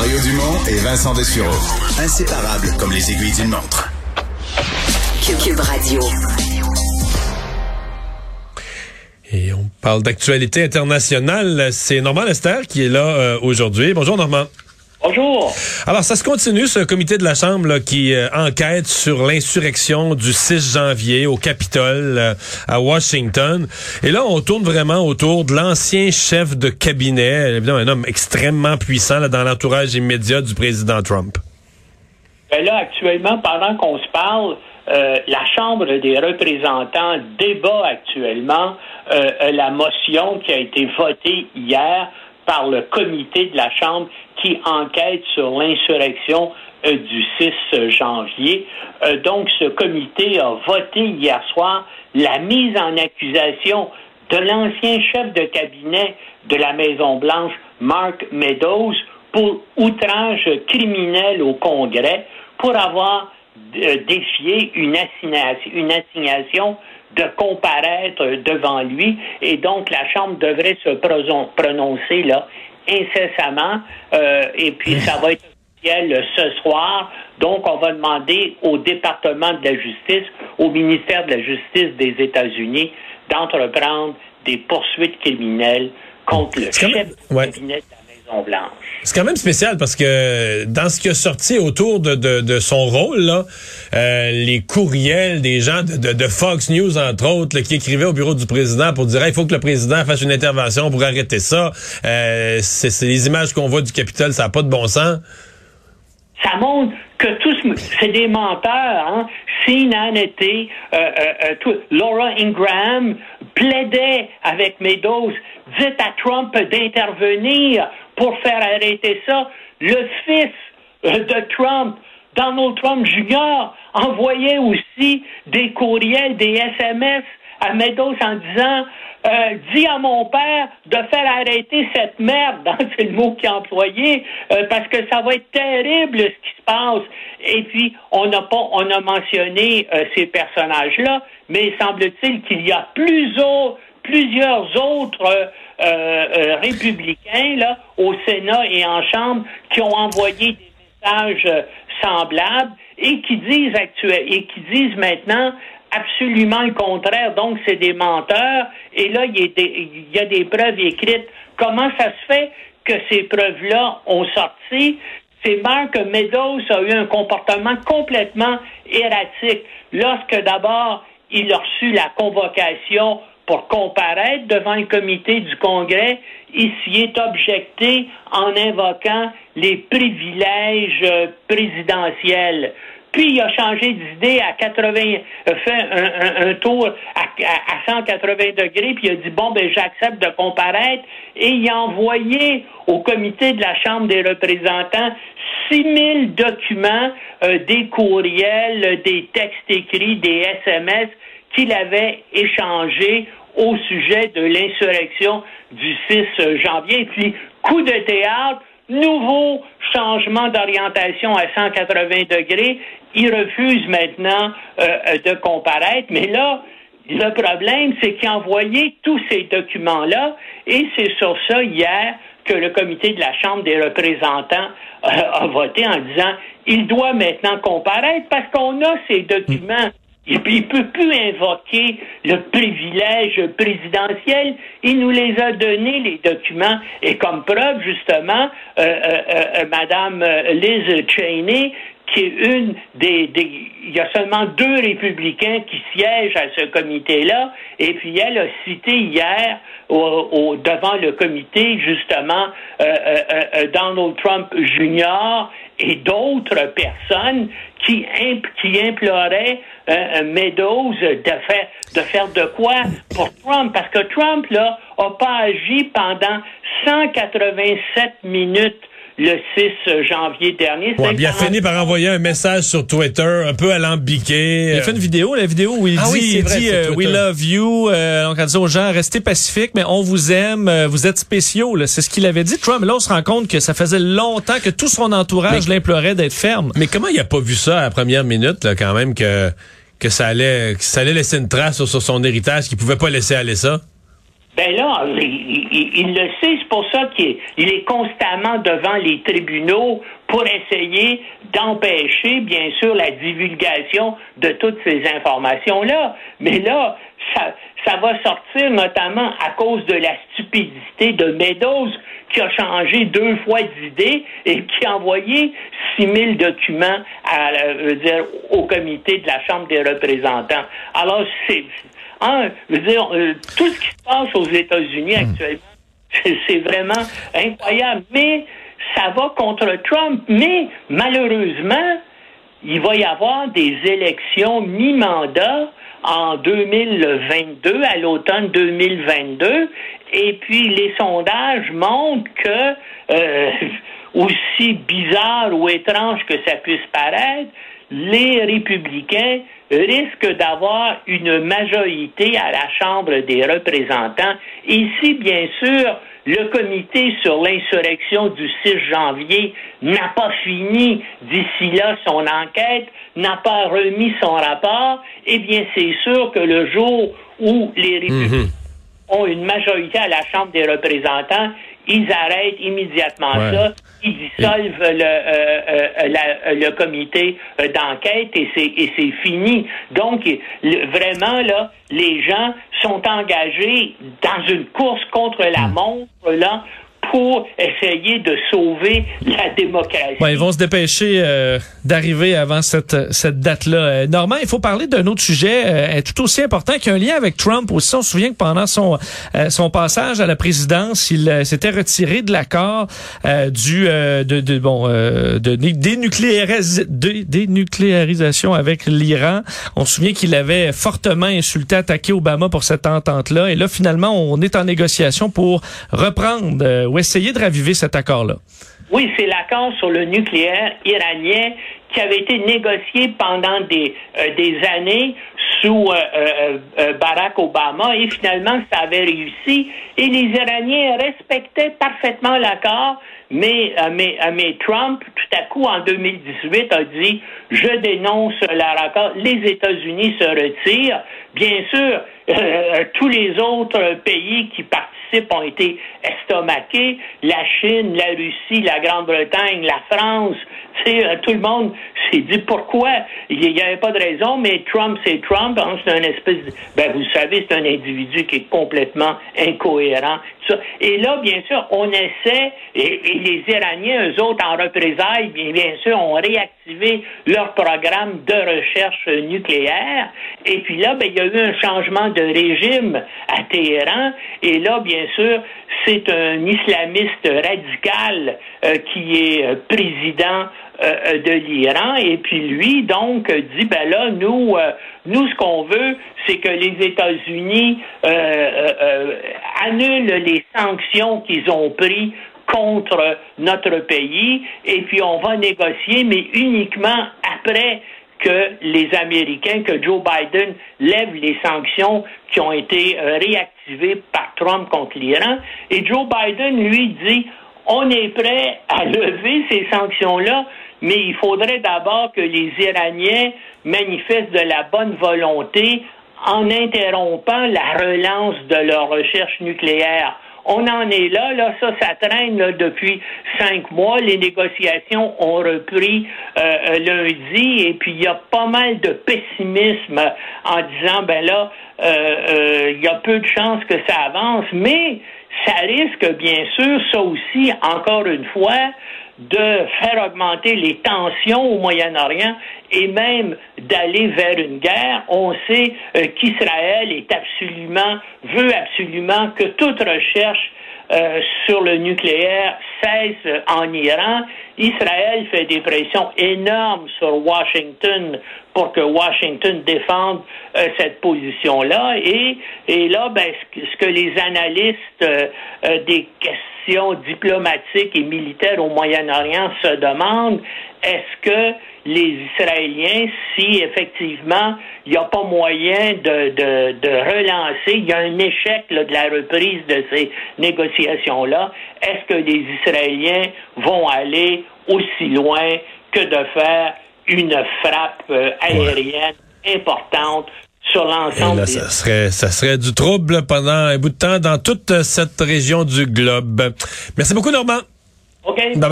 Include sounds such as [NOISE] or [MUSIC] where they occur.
Mario Dumont et Vincent Dessureau. Inséparables comme les aiguilles d'une montre. Cube Radio. Et on parle d'actualité internationale. C'est Normand Lester qui est là euh, aujourd'hui. Bonjour Normand. Bonjour. Alors, ça se continue, ce comité de la Chambre là, qui euh, enquête sur l'insurrection du 6 janvier au Capitole euh, à Washington. Et là, on tourne vraiment autour de l'ancien chef de cabinet, évidemment un homme extrêmement puissant là, dans l'entourage immédiat du président Trump. Ben là, actuellement, pendant qu'on se parle, euh, la Chambre des représentants débat actuellement la motion qui a été votée hier par le comité de la Chambre qui enquête sur l'insurrection euh, du 6 janvier. Euh, donc, ce comité a voté hier soir la mise en accusation de l'ancien chef de cabinet de la Maison-Blanche, Mark Meadows, pour outrage criminel au Congrès, pour avoir euh, défié une assignation, une assignation de comparaître devant lui. Et donc, la Chambre devrait se prononcer là incessamment. Euh, et puis, ça va être officiel ce soir. Donc, on va demander au département de la justice, au ministère de la justice des États-Unis, d'entreprendre des poursuites criminelles contre le chef du cabinet de la. C'est quand même spécial parce que dans ce qui a sorti autour de, de, son rôle, là, euh, les courriels des gens de, de, Fox News, entre autres, qui écrivaient au bureau du président pour dire il faut que le président fasse une intervention pour arrêter ça. Euh, c'est les images qu'on voit du Capitole, ça n'a pas de bon sens. Ça montre que tous, c'est des menteurs. Hein? Sean Hannity, euh, euh, Laura Ingram plaidait avec Meadows, dites à Trump d'intervenir pour faire arrêter ça. Le fils euh, de Trump, Donald Trump Jr., envoyait aussi des courriels, des SMS à Meadows en disant euh, dis à mon père de faire arrêter cette merde, [LAUGHS] c'est le mot qu'il a employé, euh, parce que ça va être terrible ce qui se passe. Et puis, on n'a pas, on a mentionné ces personnages-là, mais semble-t-il qu'il y a plusieurs, plusieurs autres euh, euh, républicains là, au Sénat et en Chambre qui ont envoyé des messages euh, semblables et qui disent actuel, et qui disent maintenant absolument le contraire. Donc, c'est des menteurs. Et là, il y, a des, preuves écrites. Comment ça se fait que ces preuves-là ont sorti? C'est Mark Meadows a eu un comportement complètement erratique. Lorsque d'abord, il a reçu la convocation pour comparaître devant le comité du Congrès, il s'y est objecté en invoquant les privilèges euh, présidentiels. Puis il a changé d'idée à 80, fait un, tour à, 180 degrés, puis il a dit bon ben j'accepte de comparaître, et il a envoyé au comité de la Chambre des représentants 6000 documents, euh, des courriels, des textes écrits, des SMS qu'il avait échangés au sujet de l'insurrection du 6 janvier. puis, coup de théâtre, nouveau changement d'orientation à 180 degrés. Il refuse maintenant euh, euh, de comparaître. Mais là, le problème, c'est qu'il a envoyé tous ces documents-là et c'est sur ça hier que le comité de la Chambre des représentants euh, a voté en disant il doit maintenant comparaître parce qu'on a ces documents. Il ne peut plus invoquer le privilège présidentiel. Il nous les a donnés, les documents. Et comme preuve, justement, euh, euh, euh, Madame Liz Cheney, qui est une des, Il y a seulement deux républicains qui siègent à ce comité-là. Et puis elle a cité hier au, devant le comité, justement, Donald Trump Jr. et d'autres personnes qui, qui implorait euh, euh, Meadows de faire, de faire de quoi pour Trump, parce que Trump, là, a pas agi pendant 187 minutes le 6 janvier dernier. Ouais, il a fini par envoyer un message sur Twitter un peu alambiqué. Il a fait une vidéo, la vidéo où il ah dit, il dit euh, We love you. Euh, donc, on dit aux gens, restez pacifiques, mais on vous aime, euh, vous êtes spéciaux. C'est ce qu'il avait dit. Trump, là, on se rend compte que ça faisait longtemps que tout son entourage l'implorait d'être ferme. Mais comment il a pas vu ça à la première minute, là, quand même, que, que, ça, allait, que ça allait laisser une trace sur, son héritage, qu'il pouvait pas laisser aller ça? Ben là, il, le sait, c'est pour ça qu'il est, constamment devant les tribunaux pour essayer d'empêcher, bien sûr, la divulgation de toutes ces informations-là. Mais là, ça, va sortir notamment à cause de la stupidité de Meadows qui a changé deux fois d'idée et qui a envoyé 6000 documents euh, au comité de la Chambre des représentants. Alors, c'est, hein, je veux dire, euh, tout ce qui se passe aux États-Unis hmm. actuellement, c'est vraiment incroyable. Mais ça va contre Trump. Mais malheureusement, il va y avoir des élections mi-mandat en 2022, à l'automne 2022. Et puis les sondages montrent que, euh, aussi bizarre ou étrange que ça puisse paraître, les républicains risquent d'avoir une majorité à la Chambre des représentants. Ici, bien sûr, le comité sur l'insurrection du 6 janvier n'a pas fini d'ici là son enquête, n'a pas remis son rapport, eh bien, c'est sûr que le jour où les républicains mhm. ont une majorité à la Chambre des représentants, ils arrêtent immédiatement ça, ils dissolvent le, euh, euh, le comité euh, d'enquête et c'est fini. Donc, vraiment, là, les gens sont engagés dans une course contre la hmm. montre, là, pour essayer de sauver la démocratie. ils vont se dépêcher euh, d'arriver avant cette, cette date-là. Euh, Normand, il faut parler d'un autre sujet euh, tout aussi important qui a un lien avec Trump aussi. On se souvient que pendant son, son passage à la présidence, il s'était retiré de l'accord du de, de, bon de dénucléarisation avec l'Iran. On se souvient qu'il avait fortement insulté, attaqué Obama pour cette entente-là. Et là, finalement, on est en négociation pour reprendre essayer de raviver cet accord-là. Oui, c'est l'accord sur le nucléaire iranien qui avait été négocié pendant des, euh, des années sous euh, euh, Barack Obama et finalement ça avait réussi et les Iraniens respectaient parfaitement l'accord mais, mais, mais Trump, tout à coup, en 2018, a dit Je dénonce l'accord, les États-Unis se retirent. Bien sûr, tous les autres pays qui participent ont été estomaqués. La Chine, la Russie, la Grande-Bretagne, la France, euh, tout le monde s'est dit pourquoi? Il n'y avait pas de raison, mais Trump, c'est Trump. Hein, c'est un espèce de, ben, vous savez, c'est un individu qui est complètement incohérent. Et là, bien sûr, on essaie, et, les Iraniens, eux autres, en représailles, bien, sûr, ont réactivé leur programme de recherche nucléaire. Et puis là, ben, il y a eu un changement de régime à Téhéran. Et là, bien sûr, c'est un islamiste radical euh, qui est euh, président euh, de l'Iran. Et puis lui, donc, dit, ben là, nous, nous, ce qu'on veut, c'est que les États-Unis annulent les sanctions qu'ils ont prises contre notre pays, et puis on va négocier, mais uniquement après que les Américains, que Joe Biden lève les sanctions qui ont été euh, réactivées par Trump contre l'Iran. Et Joe Biden, lui, dit, on est prêt à lever ces sanctions-là, mais il faudrait d'abord que les Iraniens manifestent de la bonne volonté en interrompant la relance de leur recherche nucléaire. On en est là, là, ça, ça traîne depuis cinq mois. Les négociations ont repris euh, euh, lundi et puis il y a pas mal de pessimisme en disant, ben là, euh, il y a peu de chances que ça avance, mais ça risque bien sûr, ça aussi, encore une fois, de faire augmenter les tensions au Moyen-Orient et même d'aller vers une guerre. On sait euh, qu'Israël est absolument, veut absolument que toute recherche euh, sur le nucléaire cesse en Iran. Israël fait des pressions énormes sur Washington pour que Washington défende euh, cette position-là. Et, et là, ben, ce que les analystes des questions diplomatique et militaire au Moyen-Orient se demande est-ce que les Israéliens, si effectivement il n'y a pas moyen de, relancer, il y a un échec de la reprise de ces négociations-là, est-ce que les Israéliens vont aller aussi loin que de faire une frappe euh, aérienne importante sur l'ensemble. ça serait, ça serait du trouble pendant un bout de temps dans toute cette région du globe. Merci beaucoup, Normand. OK. Bye